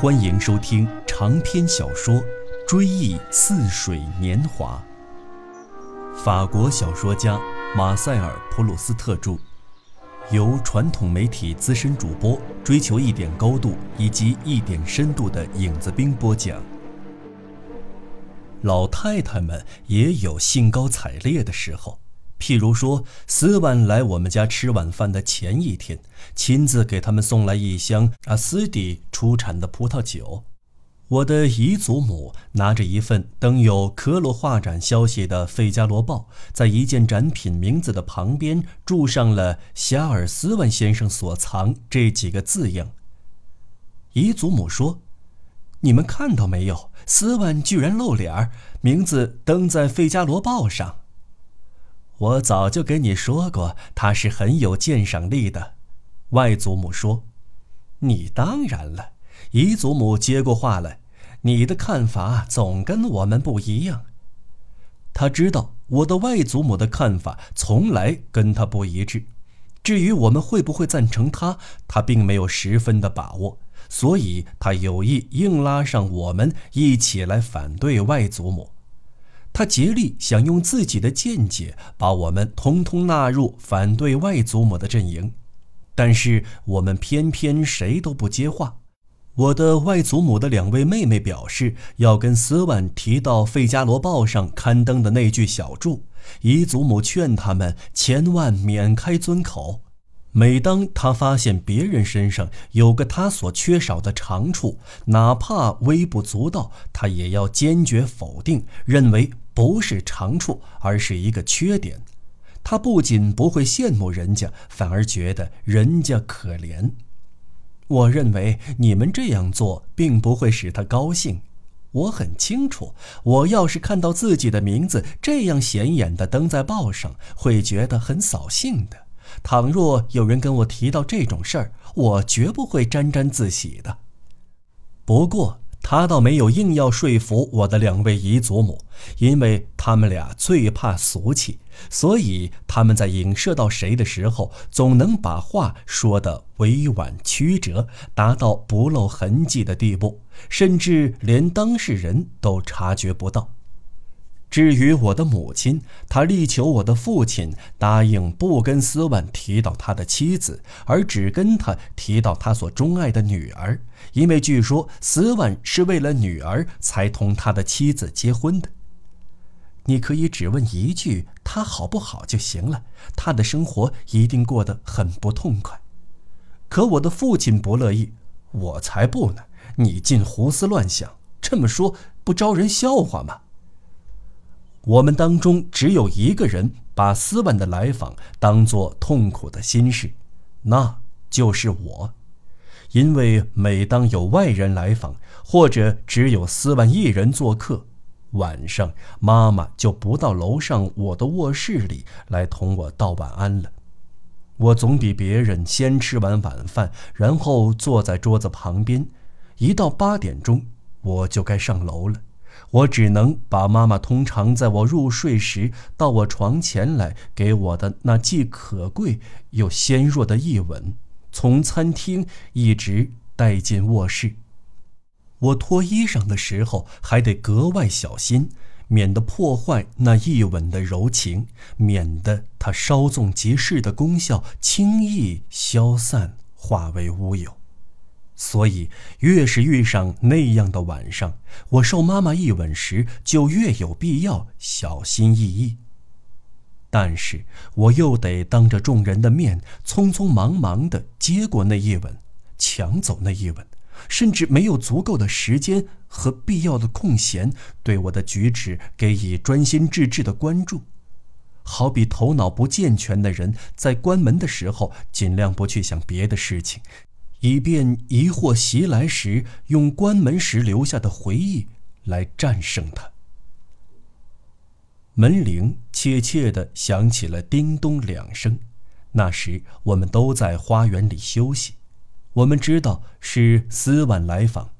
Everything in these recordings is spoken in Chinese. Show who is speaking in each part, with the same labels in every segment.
Speaker 1: 欢迎收听长篇小说《追忆似水年华》。法国小说家马塞尔·普鲁斯特著，由传统媒体资深主播追求一点高度以及一点深度的影子兵播讲。老太太们也有兴高采烈的时候。譬如说，斯万来我们家吃晚饭的前一天，亲自给他们送来一箱阿斯蒂出产的葡萄酒。我的姨祖母拿着一份登有科罗画展消息的《费加罗报》，在一件展品名字的旁边注上了“夏尔斯万先生所藏”这几个字样。姨祖母说：“你们看到没有？斯万居然露脸儿，名字登在《费加罗报》上。”我早就跟你说过，他是很有鉴赏力的。外祖母说：“你当然了。”姨祖母接过话来：“你的看法总跟我们不一样。”他知道我的外祖母的看法从来跟他不一致。至于我们会不会赞成他，他并没有十分的把握，所以他有意硬拉上我们一起来反对外祖母。他竭力想用自己的见解把我们通通纳入反对外祖母的阵营，但是我们偏偏谁都不接话。我的外祖母的两位妹妹表示要跟斯万提到《费加罗报》上刊登的那句小注，姨祖母劝他们千万免开尊口。每当他发现别人身上有个他所缺少的长处，哪怕微不足道，他也要坚决否定，认为不是长处，而是一个缺点。他不仅不会羡慕人家，反而觉得人家可怜。我认为你们这样做并不会使他高兴。我很清楚，我要是看到自己的名字这样显眼地登在报上，会觉得很扫兴的。倘若有人跟我提到这种事儿，我绝不会沾沾自喜的。不过他倒没有硬要说服我的两位姨祖母，因为他们俩最怕俗气，所以他们在影射到谁的时候，总能把话说得委婉曲折，达到不露痕迹的地步，甚至连当事人都察觉不到。至于我的母亲，她力求我的父亲答应不跟斯万提到他的妻子，而只跟他提到他所钟爱的女儿，因为据说斯万是为了女儿才同他的妻子结婚的。你可以只问一句他好不好就行了，他的生活一定过得很不痛快。可我的父亲不乐意，我才不呢！你尽胡思乱想，这么说不招人笑话吗？我们当中只有一个人把斯万的来访当作痛苦的心事，那就是我。因为每当有外人来访，或者只有斯万一人做客，晚上妈妈就不到楼上我的卧室里来同我道晚安了。我总比别人先吃完晚饭，然后坐在桌子旁边，一到八点钟我就该上楼了。我只能把妈妈通常在我入睡时到我床前来给我的那既可贵又纤弱的一吻，从餐厅一直带进卧室。我脱衣裳的时候还得格外小心，免得破坏那一吻的柔情，免得它稍纵即逝的功效轻易消散，化为乌有。所以，越是遇上那样的晚上，我受妈妈一吻时，就越有必要小心翼翼。但是，我又得当着众人的面，匆匆忙忙地接过那一吻，抢走那一吻，甚至没有足够的时间和必要的空闲，对我的举止给予专心致志的关注，好比头脑不健全的人在关门的时候，尽量不去想别的事情。以便疑惑袭来时，用关门时留下的回忆来战胜它。门铃怯怯地响起了叮咚两声，那时我们都在花园里休息。我们知道是斯万来访，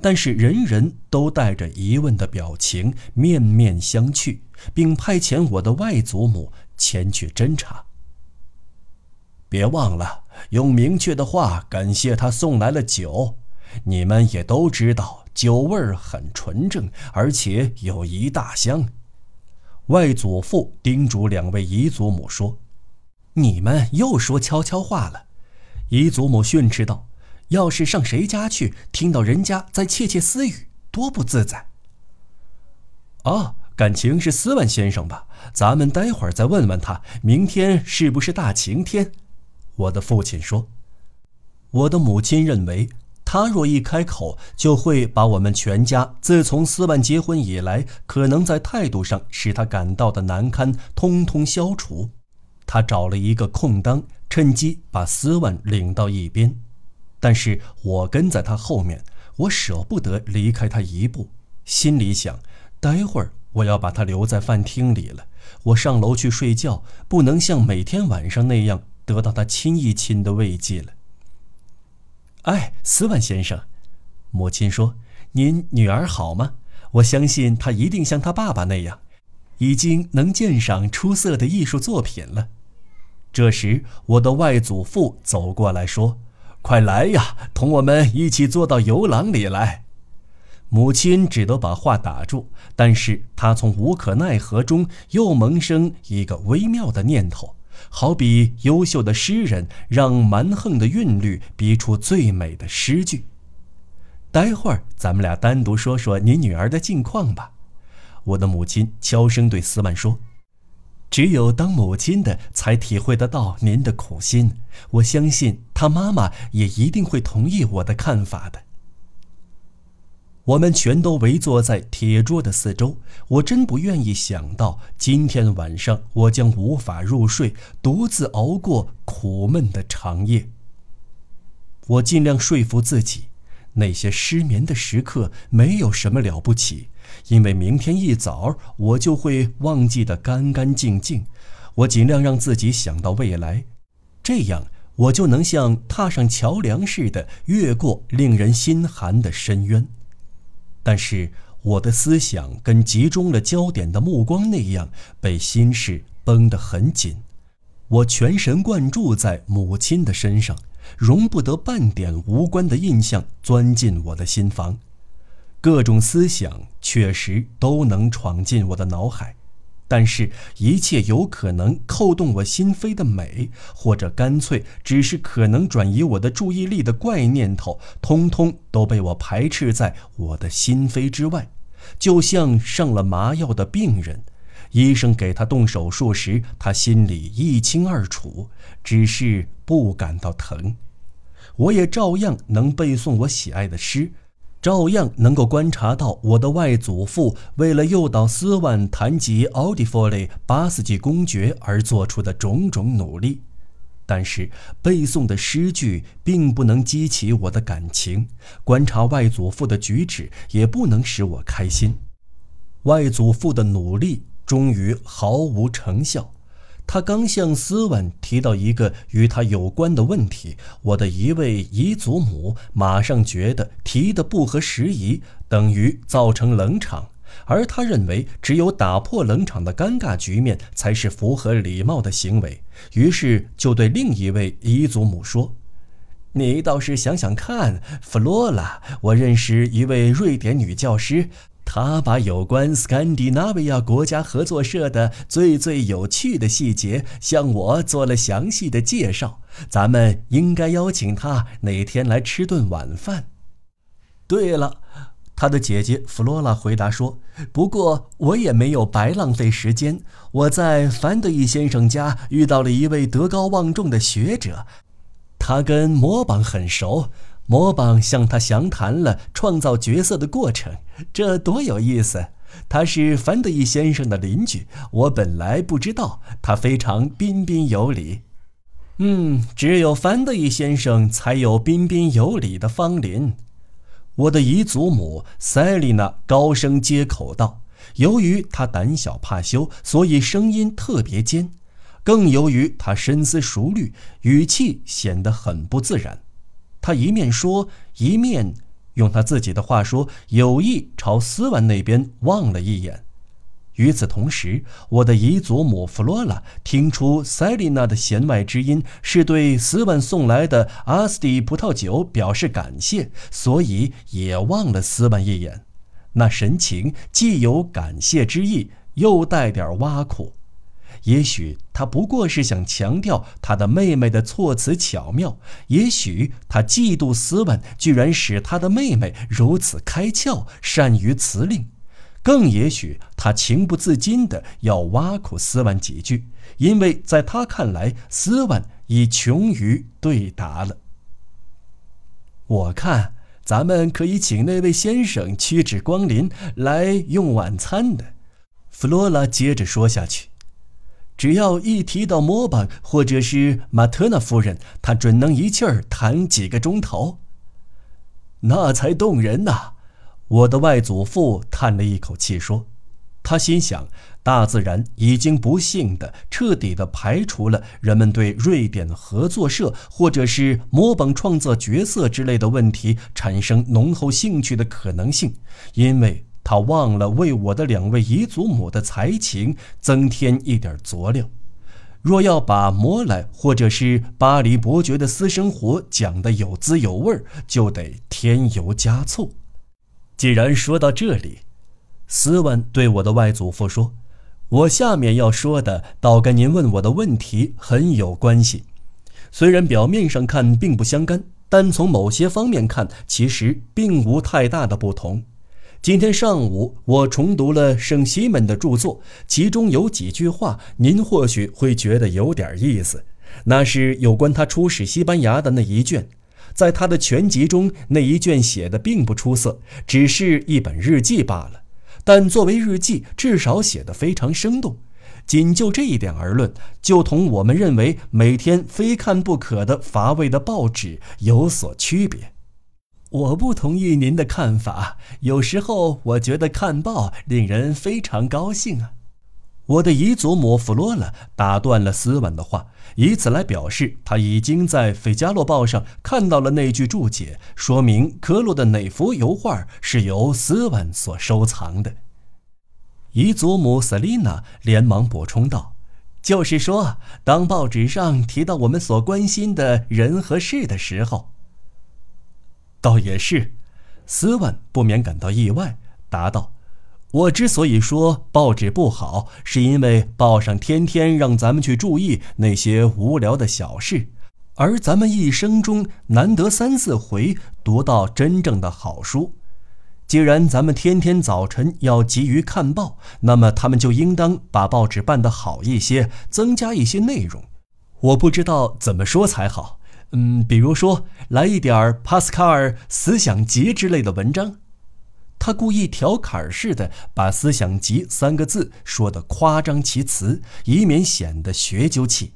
Speaker 1: 但是人人都带着疑问的表情，面面相觑，并派遣我的外祖母前去侦查。别忘了用明确的话感谢他送来了酒，你们也都知道，酒味儿很纯正，而且有一大箱。外祖父叮嘱两位姨祖母说：“你们又说悄悄话了。”姨祖母训斥道：“要是上谁家去，听到人家在窃窃私语，多不自在。”哦，感情是斯万先生吧？咱们待会儿再问问他，明天是不是大晴天？我的父亲说。我的母亲认为。他若一开口，就会把我们全家自从斯万结婚以来可能在态度上使他感到的难堪通通消除。他找了一个空当，趁机把斯万领到一边。但是我跟在他后面，我舍不得离开他一步，心里想：待会儿我要把他留在饭厅里了。我上楼去睡觉，不能像每天晚上那样得到他亲一亲的慰藉了。哎，斯万先生，母亲说：“您女儿好吗？我相信她一定像她爸爸那样，已经能鉴赏出色的艺术作品了。”这时，我的外祖父走过来说：“快来呀，同我们一起坐到游廊里来。”母亲只得把话打住，但是她从无可奈何中又萌生一个微妙的念头。好比优秀的诗人让蛮横的韵律逼出最美的诗句。待会儿咱们俩单独说说您女儿的近况吧。我的母亲悄声对斯曼说：“只有当母亲的才体会得到您的苦心。我相信她妈妈也一定会同意我的看法的。”我们全都围坐在铁桌的四周。我真不愿意想到今天晚上我将无法入睡，独自熬过苦闷的长夜。我尽量说服自己，那些失眠的时刻没有什么了不起，因为明天一早我就会忘记得干干净净。我尽量让自己想到未来，这样我就能像踏上桥梁似的越过令人心寒的深渊。但是我的思想跟集中了焦点的目光那样，被心事绷得很紧。我全神贯注在母亲的身上，容不得半点无关的印象钻进我的心房。各种思想确实都能闯进我的脑海。但是，一切有可能扣动我心扉的美，或者干脆只是可能转移我的注意力的怪念头，通通都被我排斥在我的心扉之外，就像上了麻药的病人，医生给他动手术时，他心里一清二楚，只是不感到疼。我也照样能背诵我喜爱的诗。照样能够观察到我的外祖父为了诱导斯万谈及奥迪弗雷巴斯基公爵而做出的种种努力，但是背诵的诗句并不能激起我的感情，观察外祖父的举止也不能使我开心。外祖父的努力终于毫无成效。他刚向斯文提到一个与他有关的问题，我的一位姨祖母马上觉得提的不合时宜，等于造成冷场，而他认为只有打破冷场的尴尬局面才是符合礼貌的行为，于是就对另一位姨祖母说：“你倒是想想看，弗罗拉，我认识一位瑞典女教师。”他把有关斯堪的纳维亚国家合作社的最最有趣的细节向我做了详细的介绍。咱们应该邀请他哪天来吃顿晚饭。对了，他的姐姐弗罗拉回答说：“不过我也没有白浪费时间。我在凡德伊先生家遇到了一位德高望重的学者，他跟魔榜很熟。”魔榜向他详谈了创造角色的过程，这多有意思！他是凡德伊先生的邻居，我本来不知道，他非常彬彬有礼。嗯，只有凡德伊先生才有彬彬有礼的芳邻。我的姨祖母塞丽娜高声接口道：“由于她胆小怕羞，所以声音特别尖；更由于她深思熟虑，语气显得很不自然。”他一面说，一面用他自己的话说，有意朝斯文那边望了一眼。与此同时，我的姨祖母弗罗拉听出塞琳娜的弦外之音是对斯万送来的阿斯蒂葡萄酒表示感谢，所以也望了斯万一眼，那神情既有感谢之意，又带点挖苦。也许他不过是想强调他的妹妹的措辞巧妙，也许他嫉妒斯万居然使他的妹妹如此开窍，善于辞令。更也许他情不自禁的要挖苦斯万几句，因为在他看来，斯万已穷于对答了。我看咱们可以请那位先生屈指光临来用晚餐的。弗罗拉接着说下去：“只要一提到摩巴或者是马特纳夫人，他准能一气儿谈几个钟头。那才动人呐！”我的外祖父叹了一口气说：“他心想，大自然已经不幸的、彻底的排除了人们对瑞典合作社或者是模仿创作角色之类的问题产生浓厚兴趣的可能性，因为他忘了为我的两位姨祖母的才情增添一点佐料。若要把摩莱或者是巴黎伯爵的私生活讲得有滋有味，就得添油加醋。”既然说到这里，斯文对我的外祖父说：“我下面要说的，倒跟您问我的问题很有关系。虽然表面上看并不相干，但从某些方面看，其实并无太大的不同。今天上午，我重读了圣西门的著作，其中有几句话，您或许会觉得有点意思。那是有关他出使西班牙的那一卷。”在他的全集中，那一卷写的并不出色，只是一本日记罢了。但作为日记，至少写得非常生动。仅就这一点而论，就同我们认为每天非看不可的乏味的报纸有所区别。我不同意您的看法。有时候我觉得看报令人非常高兴啊。我的姨祖母弗罗拉打断了斯文的话。以此来表示，他已经在《费加罗报》上看到了那句注解，说明科洛的哪幅油画是由斯文所收藏的。姨祖母瑟琳娜连忙补充道：“就是说，当报纸上提到我们所关心的人和事的时候，倒也是。”斯文不免感到意外，答道。我之所以说报纸不好，是因为报上天天让咱们去注意那些无聊的小事，而咱们一生中难得三四回读到真正的好书。既然咱们天天早晨要急于看报，那么他们就应当把报纸办得好一些，增加一些内容。我不知道怎么说才好，嗯，比如说来一点帕斯卡尔思想集之类的文章。他故意调侃似的把“思想集”三个字说得夸张其词，以免显得学究气，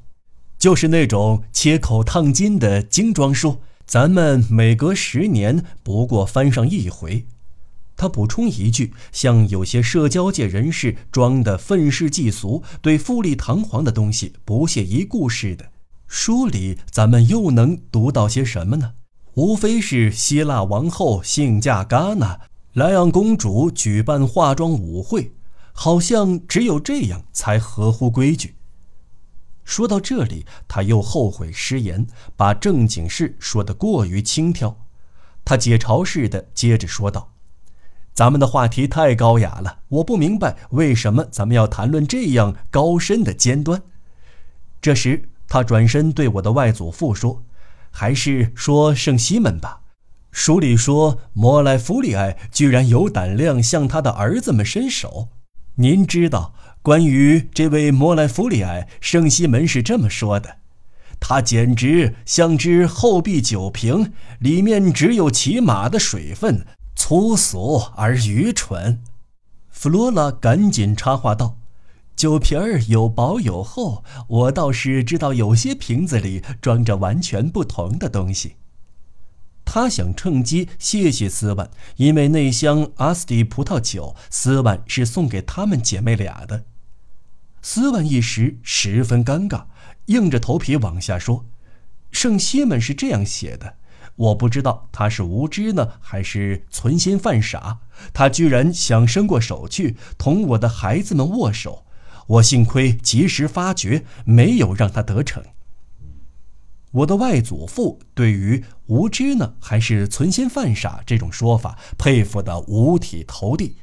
Speaker 1: 就是那种切口烫金的精装书。咱们每隔十年不过翻上一回。他补充一句，像有些社交界人士装的愤世嫉俗、对富丽堂皇的东西不屑一顾似的。书里咱们又能读到些什么呢？无非是希腊王后性嫁戛纳。莱昂公主举办化妆舞会，好像只有这样才合乎规矩。说到这里，他又后悔失言，把正经事说得过于轻佻。他解嘲似的接着说道：“咱们的话题太高雅了，我不明白为什么咱们要谈论这样高深的尖端。”这时，他转身对我的外祖父说：“还是说圣西门吧。”书里说，莫莱弗里埃居然有胆量向他的儿子们伸手。您知道，关于这位莫莱弗里埃，圣西门是这么说的：他简直像只厚壁酒瓶，里面只有骑马的水分，粗俗而愚蠢。弗罗拉赶紧插话道：“酒瓶儿有薄有厚，我倒是知道有些瓶子里装着完全不同的东西。”他想趁机谢谢斯万，因为那箱阿斯蒂葡萄酒，斯万是送给他们姐妹俩的。斯万一时十分尴尬，硬着头皮往下说：“圣西门是这样写的，我不知道他是无知呢，还是存心犯傻。他居然想伸过手去同我的孩子们握手，我幸亏及时发觉，没有让他得逞。我的外祖父对于无知呢，还是存心犯傻这种说法，佩服得五体投地。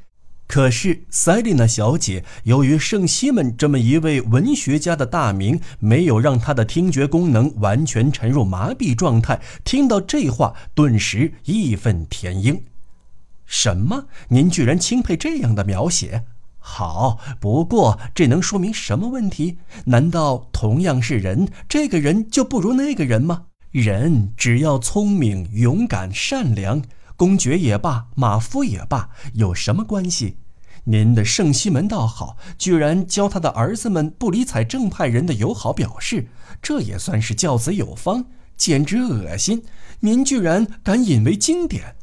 Speaker 1: 可是塞丽娜小姐由于圣西门这么一位文学家的大名，没有让她的听觉功能完全沉入麻痹状态，听到这话，顿时义愤填膺。什么？您居然钦佩这样的描写？好，不过这能说明什么问题？难道同样是人，这个人就不如那个人吗？人只要聪明、勇敢、善良。公爵也罢，马夫也罢，有什么关系？您的圣西门倒好，居然教他的儿子们不理睬正派人的友好表示，这也算是教子有方，简直恶心！您居然敢引为经典！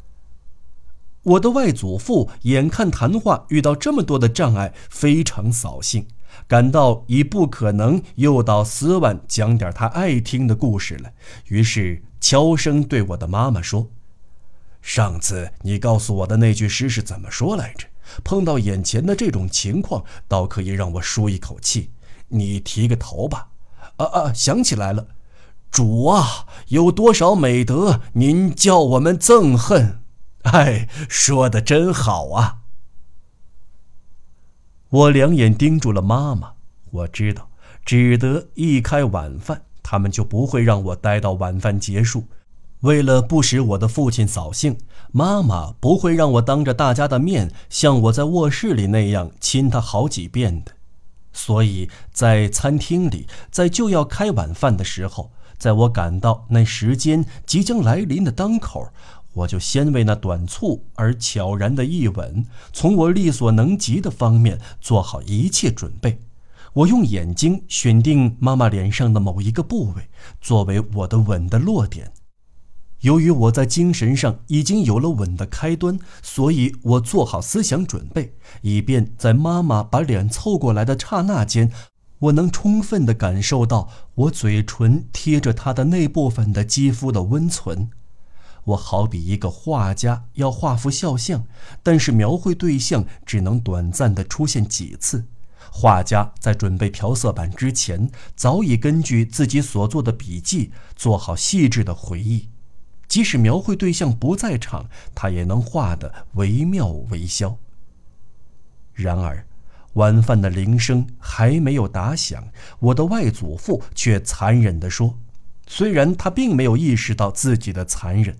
Speaker 1: 我的外祖父眼看谈话遇到这么多的障碍，非常扫兴，感到已不可能诱导斯万讲点他爱听的故事了，于是悄声对我的妈妈说。上次你告诉我的那句诗是怎么说来着？碰到眼前的这种情况，倒可以让我舒一口气。你提个头吧。啊啊，想起来了，主啊，有多少美德，您叫我们憎恨？哎，说的真好啊！我两眼盯住了妈妈，我知道，只得一开晚饭，他们就不会让我待到晚饭结束。为了不使我的父亲扫兴，妈妈不会让我当着大家的面像我在卧室里那样亲他好几遍的。所以在餐厅里，在就要开晚饭的时候，在我感到那时间即将来临的当口，我就先为那短促而悄然的一吻，从我力所能及的方面做好一切准备。我用眼睛选定妈妈脸上的某一个部位，作为我的吻的落点。由于我在精神上已经有了吻的开端，所以我做好思想准备，以便在妈妈把脸凑过来的刹那间，我能充分地感受到我嘴唇贴着她的那部分的肌肤的温存。我好比一个画家要画幅肖像，但是描绘对象只能短暂的出现几次。画家在准备调色板之前，早已根据自己所做的笔记做好细致的回忆。即使描绘对象不在场，他也能画得惟妙惟肖。然而，晚饭的铃声还没有打响，我的外祖父却残忍地说：“虽然他并没有意识到自己的残忍，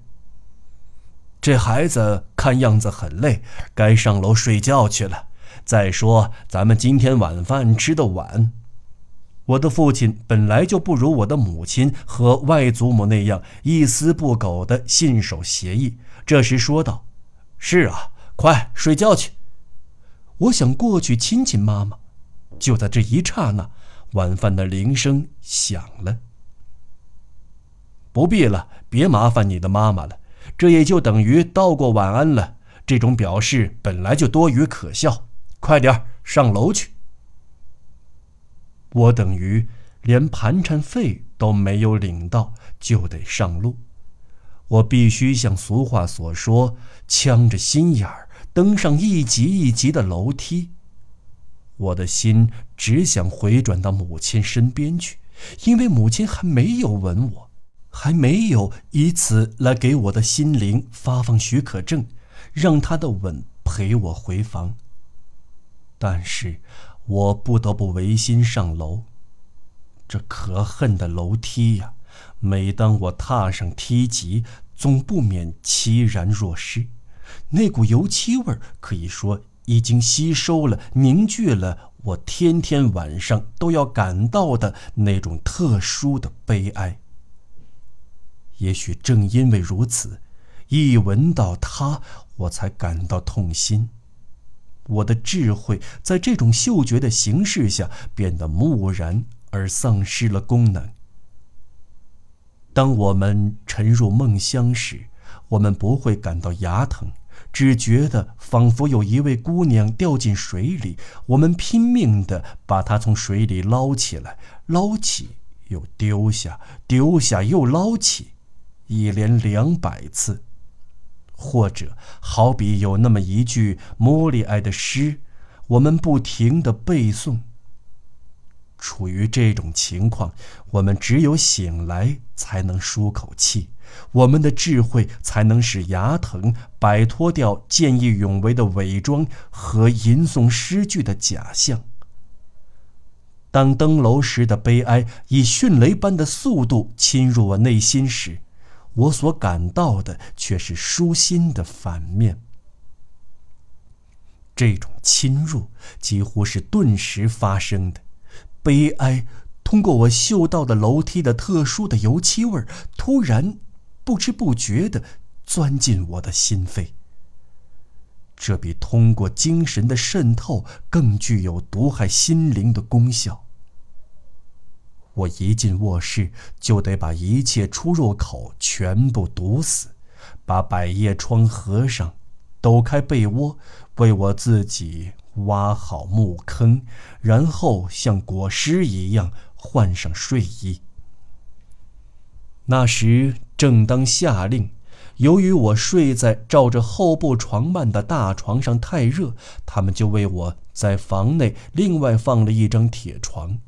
Speaker 1: 这孩子看样子很累，该上楼睡觉去了。再说，咱们今天晚饭吃的晚。”我的父亲本来就不如我的母亲和外祖母那样一丝不苟地信守协议。这时说道：“是啊，快睡觉去。”我想过去亲亲妈妈。就在这一刹那，晚饭的铃声响了。不必了，别麻烦你的妈妈了。这也就等于道过晚安了。这种表示本来就多余可笑。快点上楼去。我等于连盘缠费都没有领到，就得上路。我必须像俗话所说，呛着心眼儿登上一级一级的楼梯。我的心只想回转到母亲身边去，因为母亲还没有吻我，还没有以此来给我的心灵发放许可证，让他的吻陪我回房。但是。我不得不违心上楼，这可恨的楼梯呀！每当我踏上梯级，总不免凄然若失。那股油漆味儿，可以说已经吸收了、凝聚了我天天晚上都要感到的那种特殊的悲哀。也许正因为如此，一闻到它，我才感到痛心。我的智慧在这种嗅觉的形式下变得木然而丧失了功能。当我们沉入梦乡时，我们不会感到牙疼，只觉得仿佛有一位姑娘掉进水里，我们拼命地把她从水里捞起来，捞起又丢下，丢下又捞起。一连两百次，或者好比有那么一句莫里埃的诗，我们不停的背诵。处于这种情况，我们只有醒来才能舒口气，我们的智慧才能使牙疼摆脱掉见义勇为的伪装和吟诵诗句的假象。当登楼时的悲哀以迅雷般的速度侵入我内心时，我所感到的却是舒心的反面。这种侵入几乎是顿时发生的。悲哀通过我嗅到的楼梯的特殊的油漆味儿突然不知不觉地钻进我的心扉。这比通过精神的渗透更具有毒害心灵的功效。我一进卧室就得把一切出入口全部堵死，把百叶窗合上，抖开被窝，为我自己。挖好木坑，然后像裹尸一样换上睡衣。那时正当夏令，由于我睡在罩着厚布床幔的大床上太热，他们就为我在房内另外放了一张铁床。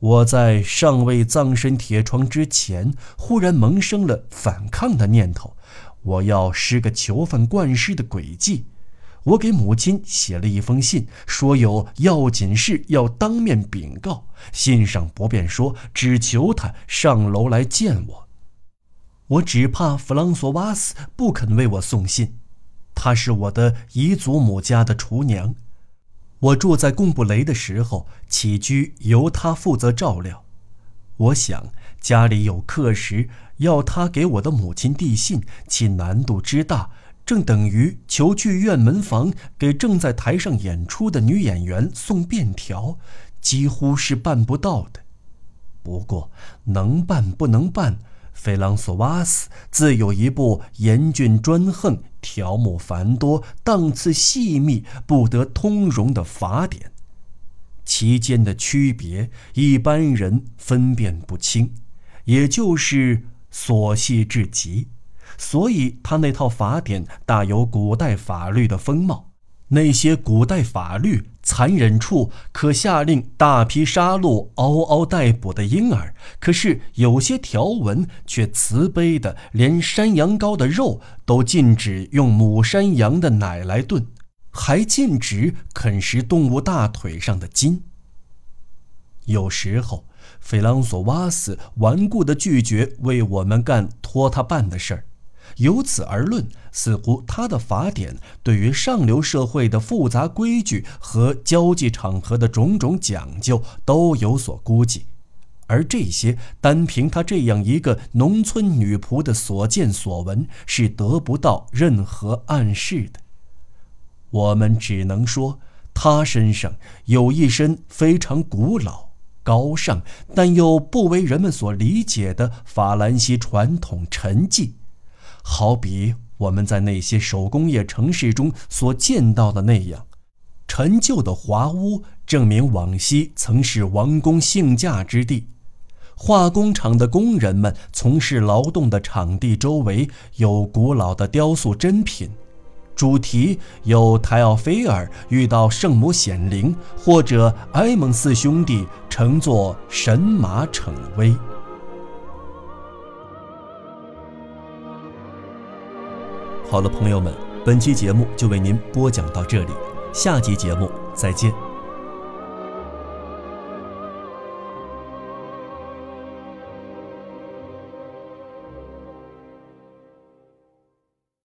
Speaker 1: 我在尚未葬身铁窗之前，忽然萌生了反抗的念头，我要施个囚犯灌尸的诡计。我给母亲写了一封信，说有要紧事要当面禀告。信上不便说，只求他上楼来见我。我只怕弗朗索瓦斯不肯为我送信，她是我的姨祖母家的厨娘。我住在贡布雷的时候，起居由他负责照料。我想家里有客时，要他给我的母亲递信，其难度之大。正等于求剧院门房给正在台上演出的女演员送便条，几乎是办不到的。不过能办不能办，菲朗索瓦斯自有一部严峻专横、条目繁多、档次细密、不得通融的法典，其间的区别一般人分辨不清，也就是琐细至极。所以，他那套法典大有古代法律的风貌。那些古代法律残忍处，可下令大批杀戮嗷嗷待哺的婴儿；可是有些条文却慈悲的，连山羊羔的肉都禁止用母山羊的奶来炖，还禁止啃食动物大腿上的筋。有时候，菲朗索瓦斯顽固地拒绝为我们干托他办的事儿。由此而论，似乎他的法典对于上流社会的复杂规矩和交际场合的种种讲究都有所估计，而这些单凭他这样一个农村女仆的所见所闻是得不到任何暗示的。我们只能说，他身上有一身非常古老、高尚，但又不为人们所理解的法兰西传统沉寂。好比我们在那些手工业城市中所见到的那样，陈旧的华屋证明往昔曾是王公性驾之地。化工厂的工人们从事劳动的场地周围有古老的雕塑珍品，主题有泰奥菲尔遇到圣母显灵，或者埃蒙四兄弟乘坐神马逞威。好了，朋友们，本期节目就为您播讲到这里，下期节目再见。